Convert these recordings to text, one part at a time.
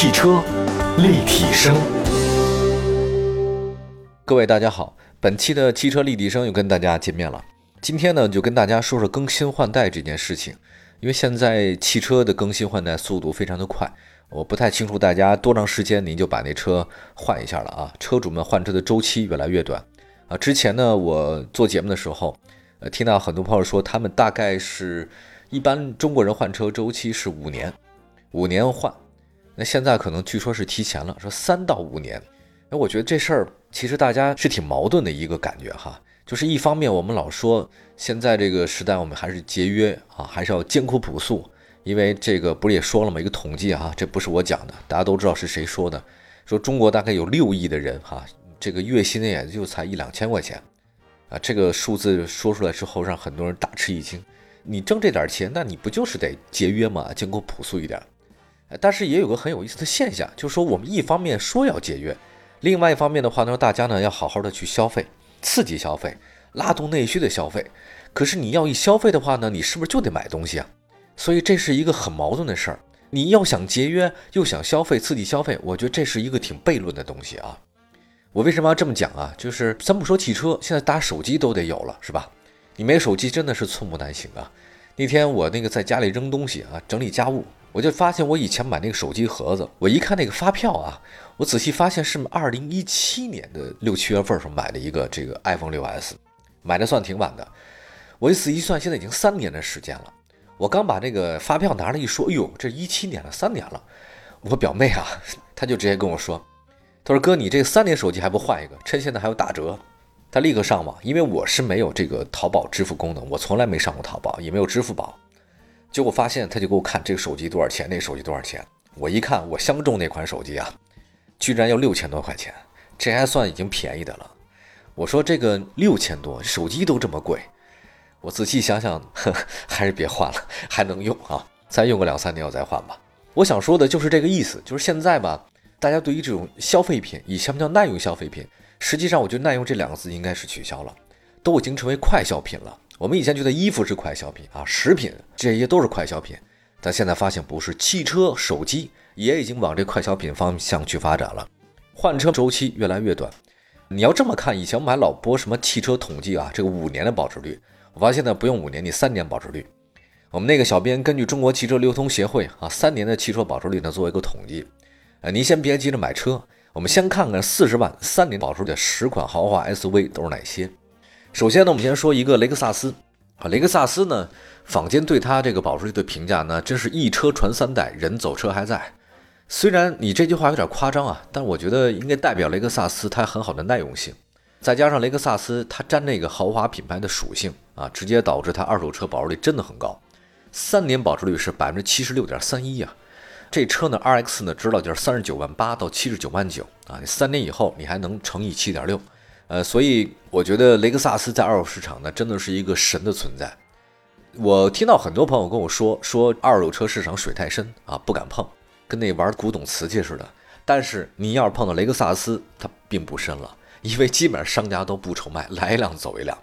汽车立体声，各位大家好，本期的汽车立体声又跟大家见面了。今天呢，就跟大家说说更新换代这件事情。因为现在汽车的更新换代速度非常的快，我不太清楚大家多长时间您就把那车换一下了啊？车主们换车的周期越来越短啊。之前呢，我做节目的时候，呃，听到很多朋友说他们大概是一般中国人换车周期是五年，五年换。那现在可能据说是提前了，说三到五年。哎，我觉得这事儿其实大家是挺矛盾的一个感觉哈。就是一方面我们老说现在这个时代我们还是节约啊，还是要艰苦朴素。因为这个不是也说了吗？一个统计啊，这不是我讲的，大家都知道是谁说的。说中国大概有六亿的人哈，这个月薪呢也就才一两千块钱啊。这个数字说出来之后，让很多人大吃一惊。你挣这点钱，那你不就是得节约吗？艰苦朴素一点。但是也有个很有意思的现象，就是说我们一方面说要节约，另外一方面的话呢，大家呢要好好的去消费，刺激消费，拉动内需的消费。可是你要一消费的话呢，你是不是就得买东西啊？所以这是一个很矛盾的事儿。你要想节约，又想消费，刺激消费，我觉得这是一个挺悖论的东西啊。我为什么要这么讲啊？就是咱不说汽车，现在大家手机都得有了，是吧？你没手机真的是寸步难行啊。那天我那个在家里扔东西啊，整理家务。我就发现，我以前买那个手机盒子，我一看那个发票啊，我仔细发现是二零一七年的六七月份时候买的一个这个 iPhone 六 S，买的算挺晚的。我一仔细算，现在已经三年的时间了。我刚把那个发票拿了一说，哎呦，这一七年了，三年了。我表妹啊，她就直接跟我说，她说哥，你这三年手机还不换一个，趁现在还有打折。他立刻上网，因为我是没有这个淘宝支付功能，我从来没上过淘宝，也没有支付宝。结果发现，他就给我看这个手机多少钱，那手机多少钱。我一看，我相中那款手机啊，居然要六千多块钱，这还算已经便宜的了。我说这个六千多，手机都这么贵，我仔细想想，呵还是别换了，还能用啊，再用个两三年我再换吧。我想说的就是这个意思，就是现在吧，大家对于这种消费品，以前不叫耐用消费品，实际上我觉得耐用这两个字应该是取消了，都已经成为快消品了。我们以前觉得衣服是快消品啊，食品这些都是快消品，但现在发现不是，汽车、手机也已经往这快消品方向去发展了，换车周期越来越短。你要这么看，以前我们还老播什么汽车统计啊，这个五年的保值率，我发现呢不用五年，你三年保值率。我们那个小编根据中国汽车流通协会啊，三年的汽车保值率呢做一个统计。呃，您先别急着买车，我们先看看四十万三年保值的十款豪华 SUV 都是哪些。首先呢，我们先说一个雷克萨斯啊，雷克萨斯呢，坊间对它这个保值率的评价呢，真是一车传三代，人走车还在。虽然你这句话有点夸张啊，但我觉得应该代表雷克萨斯它很好的耐用性，再加上雷克萨斯它沾那个豪华品牌的属性啊，直接导致它二手车保值率真的很高，三年保值率是百分之七十六点三一啊。这车呢，RX 呢，知道就是三十九万八到七十九万九啊，你三年以后你还能乘以七点六。呃，所以我觉得雷克萨斯在二手市场呢，真的是一个神的存在。我听到很多朋友跟我说，说二手车市场水太深啊，不敢碰，跟那玩古董瓷器似的。但是你要是碰到雷克萨斯，它并不深了，因为基本上商家都不愁卖，来一辆走一辆。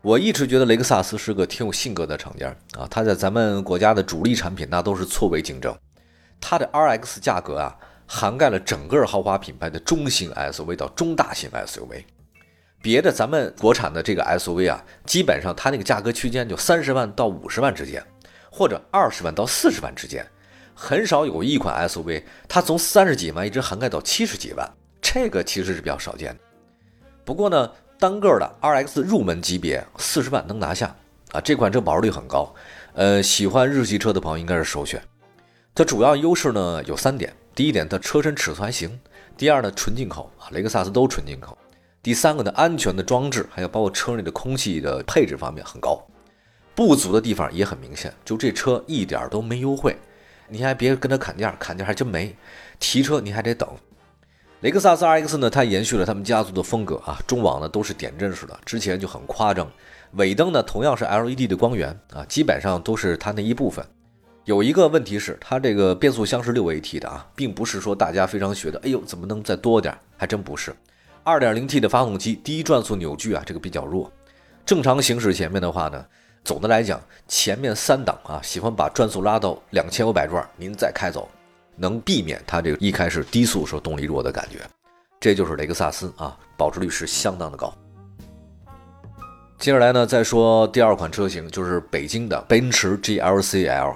我一直觉得雷克萨斯是个挺有性格的厂家啊，它在咱们国家的主力产品那都是错位竞争，它的 RX 价格啊。涵盖了整个豪华品牌的中型 SUV 到中大型 SUV，别的咱们国产的这个 SUV 啊，基本上它那个价格区间就三十万到五十万之间，或者二十万到四十万之间，很少有一款 SUV 它从三十几万一直涵盖到七十几万，这个其实是比较少见的。不过呢，单个的 RX 入门级别四十万能拿下啊，这款车保值率很高，呃，喜欢日系车的朋友应该是首选。它主要优势呢有三点。第一点，它车身尺寸还行；第二呢，纯进口啊，雷克萨斯都纯进口；第三个呢，安全的装置还有包括车内的空气的配置方面很高。不足的地方也很明显，就这车一点都没优惠，你还别跟他砍价，砍价还真没。提车你还得等。雷克萨斯 RX 呢，它延续了他们家族的风格啊，中网呢都是点阵式的，之前就很夸张。尾灯呢同样是 LED 的光源啊，基本上都是它那一部分。有一个问题是，它这个变速箱是六 AT 的啊，并不是说大家非常觉得，哎呦，怎么能再多点？还真不是。二点零 T 的发动机，低转速扭矩啊，这个比较弱。正常行驶前面的话呢，总的来讲，前面三档啊，喜欢把转速拉到两千五百转，您再开走。能避免它这个一开始低速时候动力弱的感觉。这就是雷克萨斯啊，保值率是相当的高。接下来呢，再说第二款车型，就是北京的奔驰 GLC L。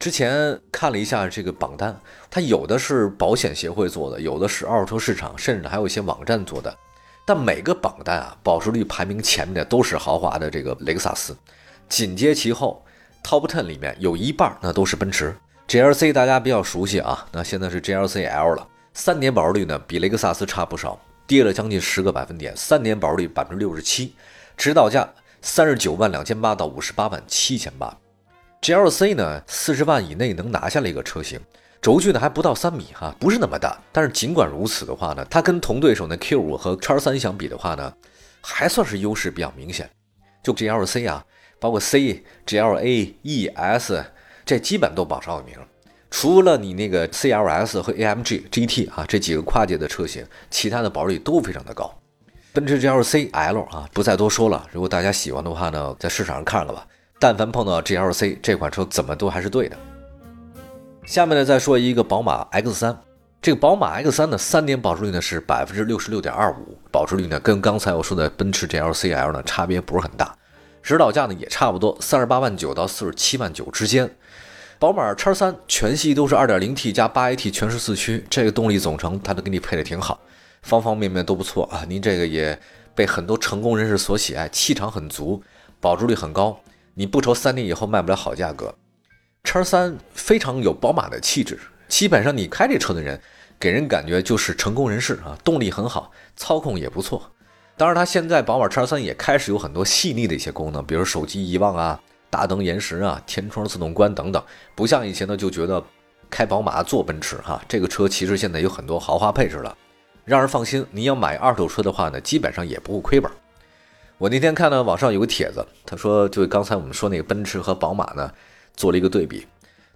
之前看了一下这个榜单，它有的是保险协会做的，有的是二手车市场，甚至还有一些网站做的。但每个榜单啊，保值率排名前面的都是豪华的这个雷克萨斯，紧接其后，Top Ten 里面有一半那都是奔驰。GLC 大家比较熟悉啊，那现在是 GLC L 了，三年保值率呢比雷克萨斯差不少，跌了将近十个百分点，三年保值率百分之六十七。指导价三十九万两千八到五十八万七千八，GLC 呢四十万以内能拿下了一个车型，轴距呢还不到三米哈，不是那么大。但是尽管如此的话呢，它跟同对手的 Q 五和叉三相比的话呢，还算是优势比较明显。就 GLC 啊，包括 C、GLA、E、S，这基本都榜上有名。除了你那个 CLS 和 AMG GT 啊这几个跨界的车型，其他的保值率都非常的高。奔驰 GLC L 啊，不再多说了。如果大家喜欢的话呢，在市场上看了吧。但凡碰到 GLC 这款车，怎么都还是对的。下面呢，再说一个宝马 X3。这个宝马 X3 的三年保值率呢是百分之六十六点二五，保值率呢跟刚才我说的奔驰 GLC L 呢差别不是很大。指导价呢也差不多，三十八万九到四十七万九之间。宝马 X3 全系都是二点零 T 加八 AT 全时四驱，这个动力总成它都给你配的挺好。方方面面都不错啊！您这个也被很多成功人士所喜爱，气场很足，保值率很高，你不愁三年以后卖不了好价格。叉三非常有宝马的气质，基本上你开这车的人，给人感觉就是成功人士啊，动力很好，操控也不错。当然，它现在宝马叉三也开始有很多细腻的一些功能，比如手机遗忘啊、大灯延时啊、天窗自动关等等，不像以前呢就觉得开宝马坐奔驰哈，这个车其实现在有很多豪华配置了。让人放心，你要买二手车的话呢，基本上也不会亏本。我那天看到网上有个帖子，他说就刚才我们说那个奔驰和宝马呢，做了一个对比。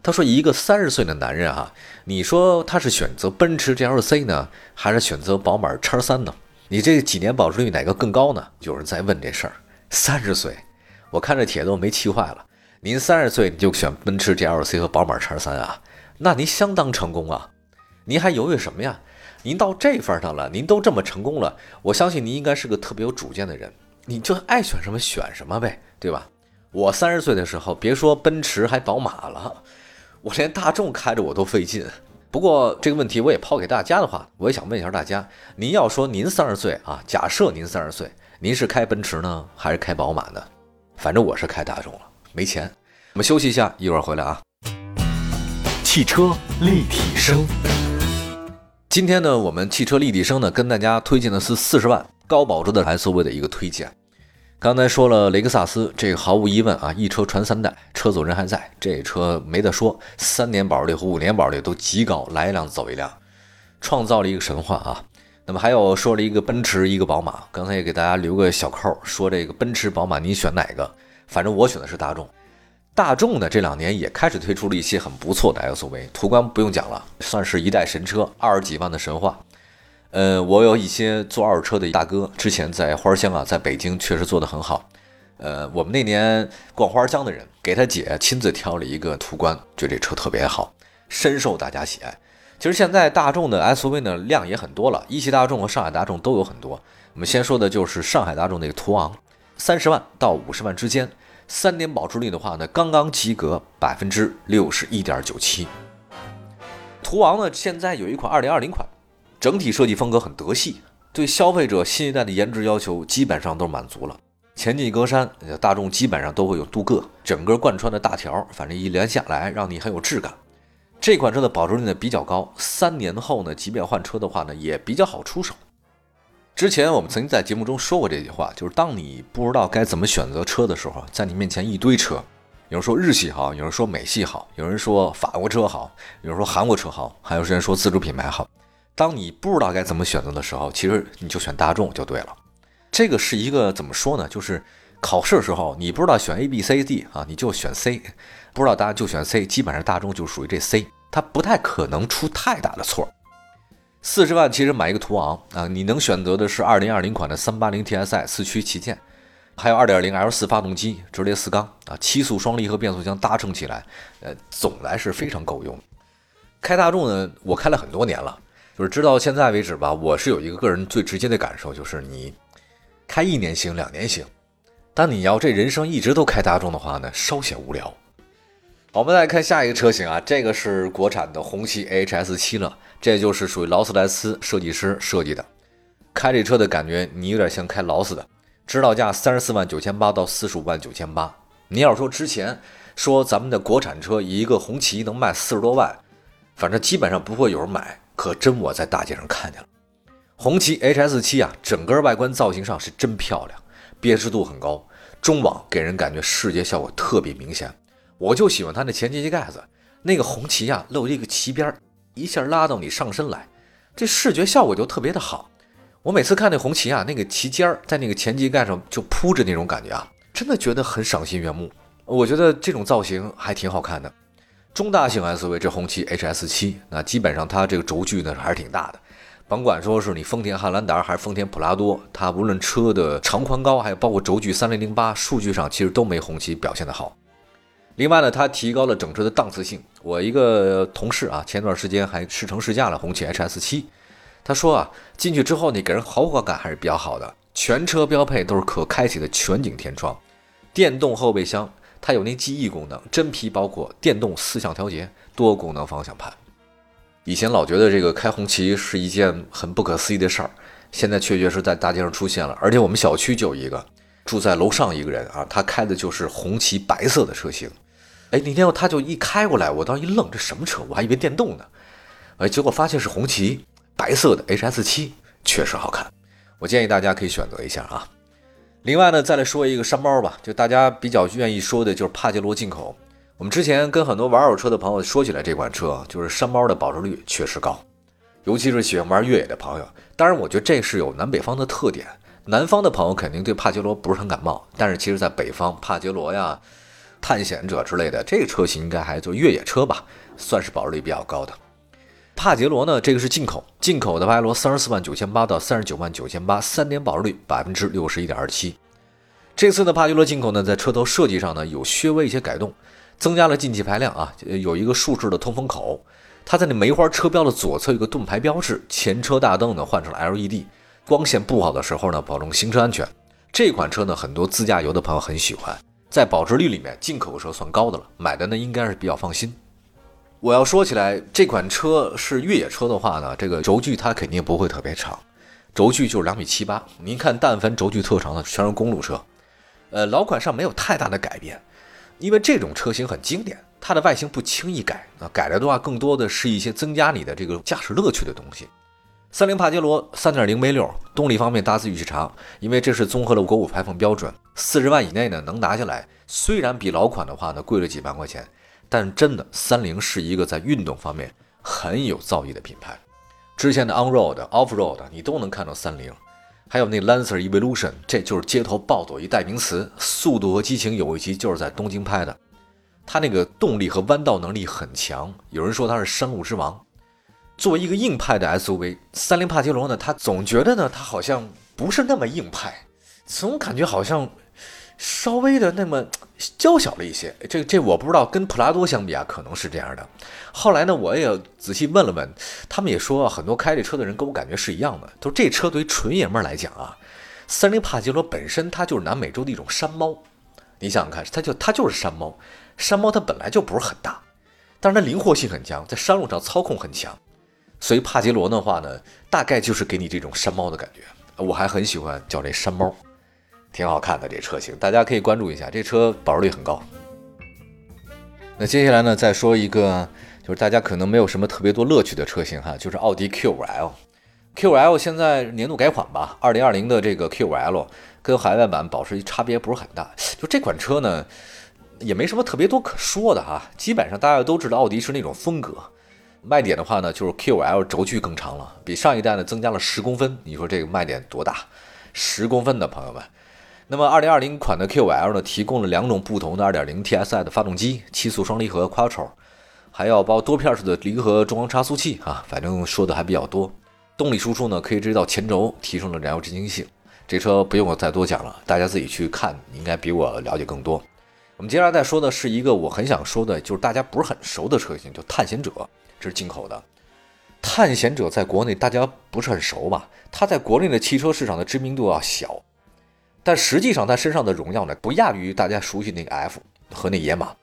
他说一个三十岁的男人啊，你说他是选择奔驰 GLC 呢，还是选择宝马叉三呢？你这几年保值率哪个更高呢？有人在问这事儿。三十岁，我看这帖子我没气坏了。您三十岁你就选奔驰 GLC 和宝马叉三啊？那您相当成功啊！您还犹豫什么呀？您到这份上了，您都这么成功了，我相信您应该是个特别有主见的人，你就爱选什么选什么呗，对吧？我三十岁的时候，别说奔驰，还宝马了，我连大众开着我都费劲。不过这个问题我也抛给大家的话，我也想问一下大家，您要说您三十岁啊，假设您三十岁，您是开奔驰呢，还是开宝马呢？反正我是开大众了，没钱。我们休息一下，一会儿回来啊。汽车立体声。今天呢，我们汽车立体声呢，跟大家推荐的是四十万高保值的 SUV 的一个推荐。刚才说了雷克萨斯，这个毫无疑问啊，一车传三代，车主人还在，这车没得说，三年保值率和五年保值率都极高，来一辆走一辆，创造了一个神话啊。那么还有说了一个奔驰，一个宝马，刚才也给大家留个小扣，说这个奔驰、宝马，你选哪个？反正我选的是大众。大众呢，这两年也开始推出了一些很不错的 SUV，途观不用讲了，算是一代神车，二十几万的神话。呃，我有一些做二手车的大哥，之前在花乡啊，在北京确实做得很好。呃，我们那年逛花乡的人，给他姐亲自挑了一个途观，觉得这车特别好，深受大家喜爱。其实现在大众的 SUV 呢量也很多了，一汽大众和上海大众都有很多。我们先说的就是上海大众那个途昂，三十万到五十万之间。三年保值率的话呢，刚刚及格，百分之六十一点九七。途昂呢，现在有一款二零二零款，整体设计风格很德系，对消费者新一代的颜值要求基本上都满足了。前进格栅，大众基本上都会有镀铬，整个贯穿的大条，反正一连下来让你很有质感。这款车的保值率呢比较高，三年后呢，即便换车的话呢，也比较好出手。之前我们曾经在节目中说过这句话，就是当你不知道该怎么选择车的时候，在你面前一堆车，有人说日系好，有人说美系好，有人说法国车好，有人说韩国车好，还有人说自主品牌好。当你不知道该怎么选择的时候，其实你就选大众就对了。这个是一个怎么说呢？就是考试的时候你不知道选 A、B、C、D 啊，你就选 C；不知道答案就选 C，基本上大众就属于这 C，它不太可能出太大的错。四十万其实买一个途昂啊，你能选择的是二零二零款的三八零 TSI 四驱旗舰，还有二点零 L 四发动机直列四缸啊，七速双离合变速箱搭乘起来，呃，总来是非常够用。开大众呢，我开了很多年了，就是直到现在为止吧，我是有一个个人最直接的感受，就是你开一年行，两年行，但你要这人生一直都开大众的话呢，稍显无聊。我们再来看下一个车型啊，这个是国产的红旗 HS 七了，这就是属于劳斯莱斯设计师设计的。开这车的感觉，你有点像开劳斯的。指导价三十四万九千八到四十五万九千八。你要说之前说咱们的国产车一个红旗能卖四十多万，反正基本上不会有人买。可真我在大街上看见了，红旗 HS 七啊，整个外观造型上是真漂亮，辨识度很高，中网给人感觉视觉效果特别明显。我就喜欢它那前进气盖子，那个红旗呀露一个旗边，一下拉到你上身来，这视觉效果就特别的好。我每次看那红旗啊，那个旗尖儿在那个前机盖上就铺着那种感觉啊，真的觉得很赏心悦目。我觉得这种造型还挺好看的。中大型 SUV 这红旗 HS 七，那基本上它这个轴距呢还是挺大的。甭管说是你丰田汉兰达还是丰田普拉多，它无论车的长宽高，还有包括轴距三零零八，数据上其实都没红旗表现的好。另外呢，它提高了整车的档次性。我一个同事啊，前段时间还试乘试驾了红旗 HS 七。他说啊，进去之后呢，给人豪华感还是比较好的。全车标配都是可开启的全景天窗，电动后备箱，它有那记忆功能，真皮包括，电动四项调节，多功能方向盘。以前老觉得这个开红旗是一件很不可思议的事儿，现在确确实在大街上出现了，而且我们小区就有一个住在楼上一个人啊，他开的就是红旗白色的车型。哎，那天他就一开过来，我当时一愣，这什么车？我还以为电动呢。哎，结果发现是红旗。白色的 HS 七确实好看，我建议大家可以选择一下啊。另外呢，再来说一个山猫吧，就大家比较愿意说的就是帕杰罗进口。我们之前跟很多玩二手车的朋友说起来，这款车就是山猫的保值率确实高，尤其是喜欢玩越野的朋友。当然，我觉得这是有南北方的特点，南方的朋友肯定对帕杰罗不是很感冒，但是其实在北方，帕杰罗呀、探险者之类的这个车型应该还就越野车吧，算是保值率比较高的。帕杰罗呢？这个是进口，进口的帕杰罗三十四万九千八到三十九万九千八，三年保值率百分之六十一点二七。这次的帕杰罗进口呢，在车头设计上呢有稍微一些改动，增加了进气排量啊，有一个竖式的通风口。它在那梅花车标的左侧有个盾牌标志，前车大灯呢换成了 LED，光线不好的时候呢保证行车安全。这款车呢，很多自驾游的朋友很喜欢，在保值率里面进口车算高的了，买的呢应该是比较放心。我要说起来，这款车是越野车的话呢，这个轴距它肯定不会特别长，轴距就是两米七八。您看，但凡轴距特长的全是公路车。呃，老款上没有太大的改变，因为这种车型很经典，它的外形不轻易改啊，改了的话更多的是一些增加你的这个驾驶乐趣的东西。三菱帕杰罗三点零 V 六，动力方面大致预期长，因为这是综合了国五排放标准，四十万以内呢能拿下来。虽然比老款的话呢贵了几万块钱。但真的，三菱是一个在运动方面很有造诣的品牌。之前的 On Road、Off Road 你都能看到三菱，还有那 Lancer Evolution，这就是街头暴走一代名词。速度和激情有一集就是在东京拍的，它那个动力和弯道能力很强，有人说它是山路之王。作为一个硬派的 SUV，三菱帕杰罗呢，它总觉得呢，它好像不是那么硬派，总感觉好像。稍微的那么 娇小了一些，这这我不知道，跟普拉多相比啊，可能是这样的。后来呢，我也仔细问了问，他们也说很多开这车的人跟我感觉是一样的，都这车对于纯爷们儿来讲啊，三菱帕杰罗本身它就是南美洲的一种山猫。你想想看，它就它就是山猫，山猫它本来就不是很大，但是它灵活性很强，在山路上操控很强，所以帕杰罗的话呢，大概就是给你这种山猫的感觉。我还很喜欢叫这山猫。挺好看的这车型，大家可以关注一下。这车保值率很高。那接下来呢，再说一个，就是大家可能没有什么特别多乐趣的车型哈，就是奥迪 Q5L。Q5L 现在年度改款吧，二零二零的这个 Q5L 跟海外版保值差别不是很大。就这款车呢，也没什么特别多可说的哈。基本上大家都知道奥迪是那种风格。卖点的话呢，就是 Q5L 轴距更长了，比上一代呢增加了十公分。你说这个卖点多大？十公分的朋友们。那么，二零二零款的 Q5L 呢，提供了两种不同的二点零 TSI 的发动机，七速双离合 Quattro，还要包多片式的离合中央差速器啊，反正说的还比较多。动力输出呢，可以直接到前轴，提升了燃油经济性。这车不用我再多讲了，大家自己去看，应该比我了解更多。我们接下来再说的是一个我很想说的，就是大家不是很熟的车型，就探险者，这是进口的。探险者在国内大家不是很熟吧？它在国内的汽车市场的知名度要小，但实际上它身上的荣耀呢，不亚于大家熟悉那个 F 和那野马。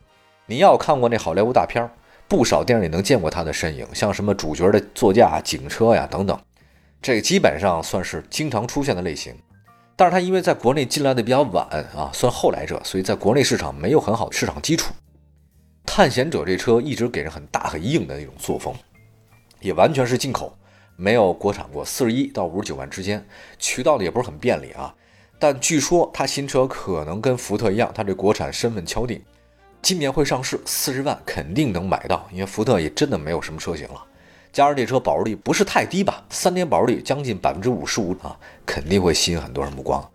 你要看过那好莱坞大片儿，不少电影里能见过它的身影，像什么主角的座驾、警车呀等等，这基本上算是经常出现的类型。但是它因为在国内进来的比较晚啊，算后来者，所以在国内市场没有很好的市场基础。探险者这车一直给人很大很硬的那种作风，也完全是进口，没有国产过，四十一到五十九万之间，渠道的也不是很便利啊。但据说它新车可能跟福特一样，它这国产身份敲定，今年会上市，四十万肯定能买到，因为福特也真的没有什么车型了。加上这车保值率不是太低吧，三年保值率将近百分之五十五啊，肯定会吸引很多人目光。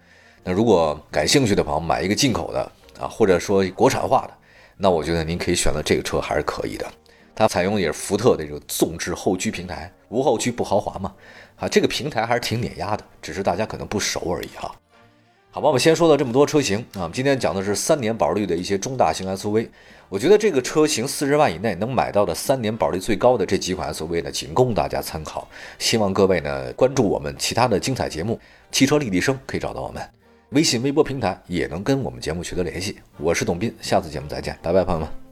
那如果感兴趣的朋友买一个进口的啊，或者说国产化的，那我觉得您可以选择这个车还是可以的。它采用也是福特的这个纵置后驱平台，无后驱不豪华嘛，啊，这个平台还是挺碾压的，只是大家可能不熟而已哈。好吧，我们先说到这么多车型啊，我们今天讲的是三年保率的一些中大型 SUV。我觉得这个车型四十万以内能买到的三年保率最高的这几款 SUV 呢，仅供大家参考。希望各位呢关注我们其他的精彩节目，汽车立体声可以找到我们，微信、微博平台也能跟我们节目取得联系。我是董斌，下次节目再见，拜拜，朋友们。